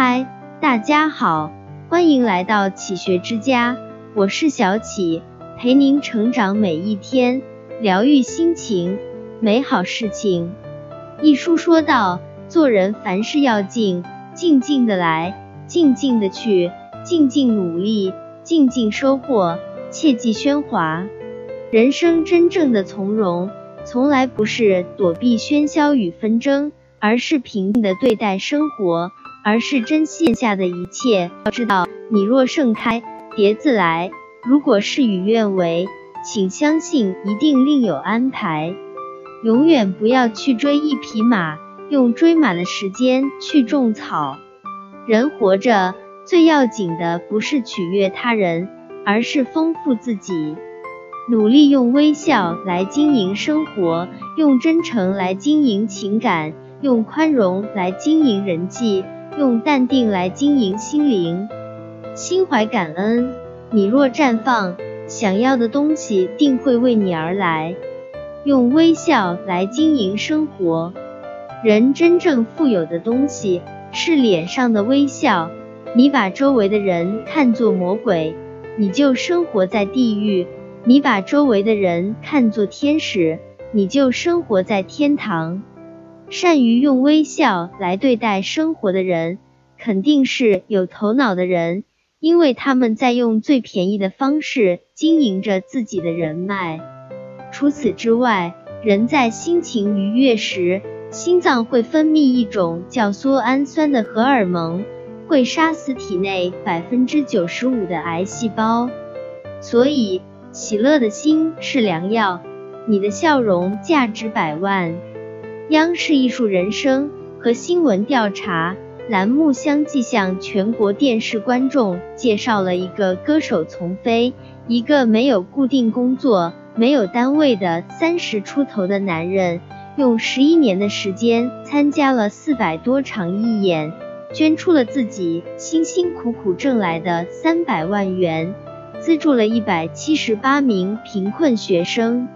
嗨，大家好，欢迎来到启学之家，我是小启，陪您成长每一天，疗愈心情，美好事情。一书说到，做人凡事要静，静静的来，静静的去，静静努力，静静收获，切忌喧哗。人生真正的从容，从来不是躲避喧嚣与纷争。而是平静的对待生活，而是珍惜下的一切。要知道，你若盛开，蝶自来；如果事与愿违，请相信一定另有安排。永远不要去追一匹马，用追马的时间去种草。人活着最要紧的不是取悦他人，而是丰富自己。努力用微笑来经营生活，用真诚来经营情感。用宽容来经营人际，用淡定来经营心灵。心怀感恩，你若绽放，想要的东西定会为你而来。用微笑来经营生活，人真正富有的东西是脸上的微笑。你把周围的人看作魔鬼，你就生活在地狱；你把周围的人看作天使，你就生活在天堂。善于用微笑来对待生活的人，肯定是有头脑的人，因为他们在用最便宜的方式经营着自己的人脉。除此之外，人在心情愉悦时，心脏会分泌一种叫缩氨酸的荷尔蒙，会杀死体内百分之九十五的癌细胞。所以，喜乐的心是良药，你的笑容价值百万。央视艺术人生和新闻调查栏目相继向全国电视观众介绍了一个歌手丛飞，一个没有固定工作、没有单位的三十出头的男人，用十一年的时间参加了四百多场义演，捐出了自己辛辛苦苦挣来的三百万元，资助了一百七十八名贫困学生。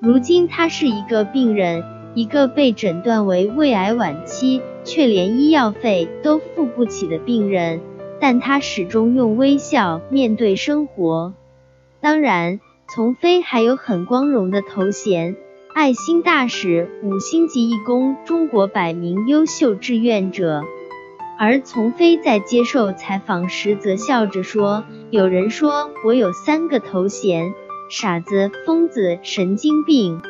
如今他是一个病人。一个被诊断为胃癌晚期，却连医药费都付不起的病人，但他始终用微笑面对生活。当然，丛飞还有很光荣的头衔——爱心大使、五星级义工、中国百名优秀志愿者。而丛飞在接受采访时则笑着说：“有人说我有三个头衔：傻子、疯子、神经病。”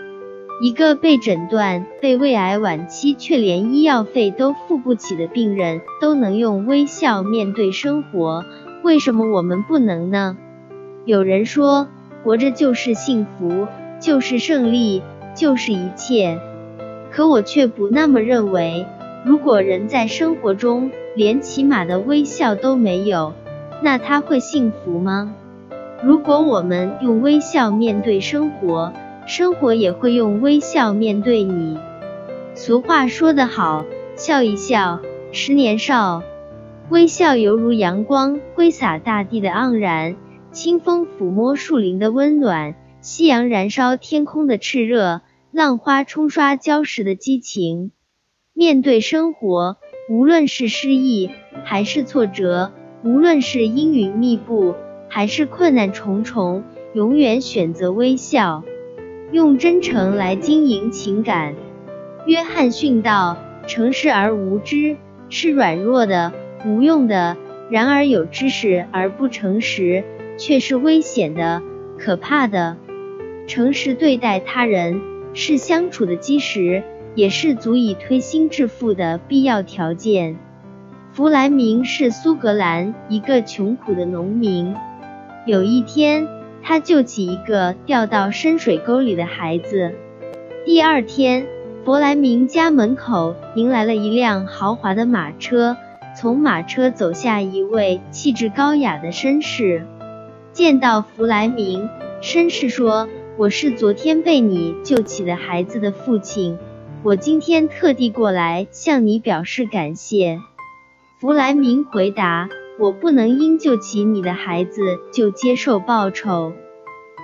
一个被诊断被胃癌晚期却连医药费都付不起的病人，都能用微笑面对生活，为什么我们不能呢？有人说，活着就是幸福，就是胜利，就是一切。可我却不那么认为。如果人在生活中连起码的微笑都没有，那他会幸福吗？如果我们用微笑面对生活，生活也会用微笑面对你。俗话说得好，笑一笑，十年少。微笑犹如阳光挥洒大地的盎然，清风抚摸树林的温暖，夕阳燃烧天空的炽热，浪花冲刷礁石的激情。面对生活，无论是失意还是挫折，无论是阴云密布还是困难重重，永远选择微笑。用真诚来经营情感。约翰逊道：“诚实而无知是软弱的、无用的；然而有知识而不诚实，却是危险的、可怕的。诚实对待他人，是相处的基石，也是足以推心置腹的必要条件。”弗莱明是苏格兰一个穷苦的农民。有一天。他救起一个掉到深水沟里的孩子。第二天，弗莱明家门口迎来了一辆豪华的马车，从马车走下一位气质高雅的绅士。见到弗莱明，绅士说：“我是昨天被你救起的孩子的父亲，我今天特地过来向你表示感谢。”弗莱明回答。我不能因救起你的孩子就接受报酬。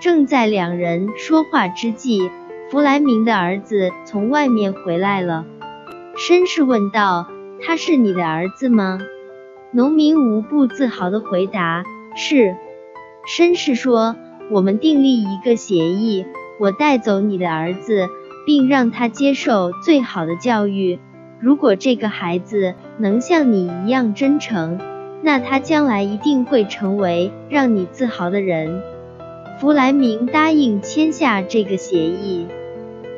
正在两人说话之际，弗莱明的儿子从外面回来了。绅士问道：“他是你的儿子吗？”农民无不自豪的回答：“是。”绅士说：“我们订立一个协议，我带走你的儿子，并让他接受最好的教育。如果这个孩子能像你一样真诚，那他将来一定会成为让你自豪的人。”弗莱明答应签下这个协议。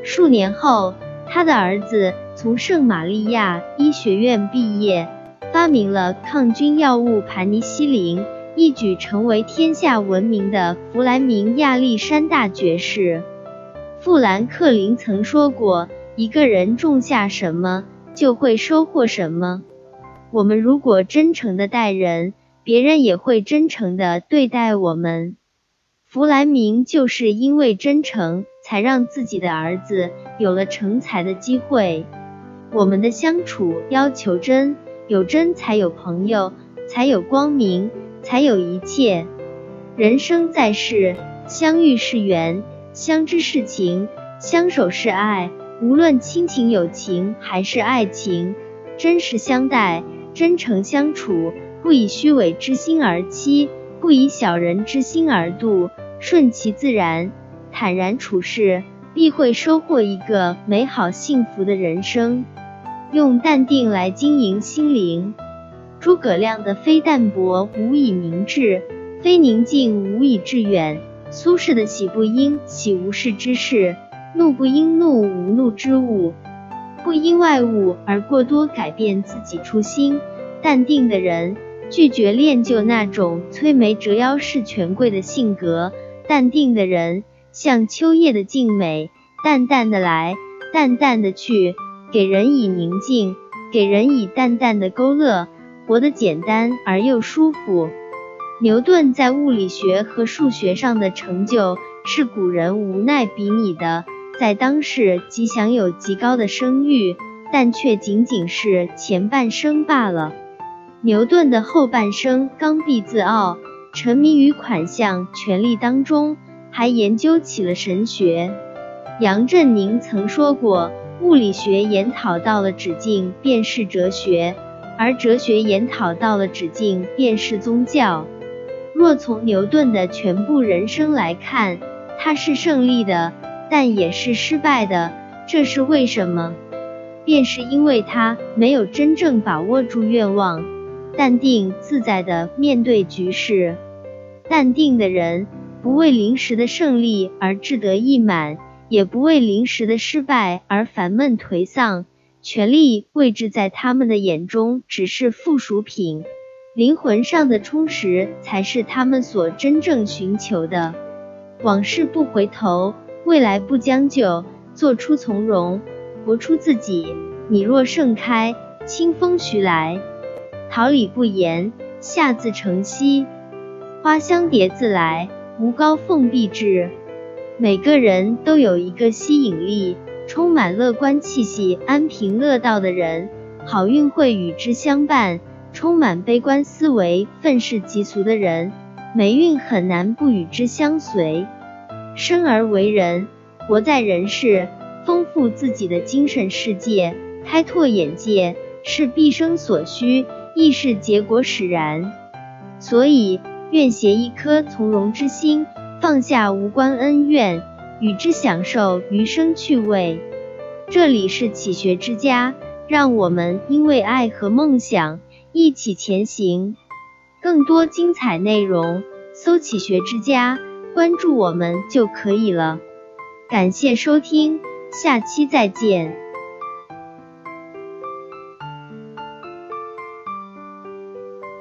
数年后，他的儿子从圣玛利亚医学院毕业，发明了抗菌药物盘尼西林，一举成为天下闻名的弗莱明亚历山大爵士。富兰克林曾说过：“一个人种下什么，就会收获什么。”我们如果真诚的待人，别人也会真诚的对待我们。弗莱明就是因为真诚，才让自己的儿子有了成才的机会。我们的相处要求真，有真才有朋友，才有光明，才有一切。人生在世，相遇是缘，相知是情，相守是爱。无论亲情、友情还是爱情，真实相待，真诚相处，不以虚伪之心而欺，不以小人之心而度。顺其自然，坦然处事，必会收获一个美好幸福的人生。用淡定来经营心灵。诸葛亮的非淡泊无以明志，非宁静无以致远。苏轼的喜不应喜无事之事，怒不应怒无怒之物。不因外物而过多改变自己初心。淡定的人拒绝练就那种摧眉折腰事权贵的性格。淡定的人像秋叶的静美，淡淡的来，淡淡的去，给人以宁静，给人以淡淡的勾勒，活得简单而又舒服。牛顿在物理学和数学上的成就是古人无奈比拟的，在当世即享有极高的声誉，但却仅仅是前半生罢了。牛顿的后半生刚愎自傲。沉迷于款项、权力当中，还研究起了神学。杨振宁曾说过：“物理学研讨到了止境，便是哲学；而哲学研讨到了止境，便是宗教。”若从牛顿的全部人生来看，他是胜利的，但也是失败的。这是为什么？便是因为他没有真正把握住愿望。淡定自在的面对局势，淡定的人不为临时的胜利而志得意满，也不为临时的失败而烦闷颓丧。权力位置在他们的眼中只是附属品，灵魂上的充实才是他们所真正寻求的。往事不回头，未来不将就，做出从容，活出自己。你若盛开，清风徐来。桃李不言，下自成蹊；花香蝶自来，无高凤必至。每个人都有一个吸引力，充满乐观气息、安贫乐道的人，好运会与之相伴；充满悲观思维、愤世嫉俗的人，霉运很难不与之相随。生而为人，活在人世，丰富自己的精神世界，开拓眼界，是毕生所需。亦是结果使然，所以愿携一颗从容之心，放下无关恩怨，与之享受余生趣味。这里是启学之家，让我们因为爱和梦想一起前行。更多精彩内容，搜“启学之家”，关注我们就可以了。感谢收听，下期再见。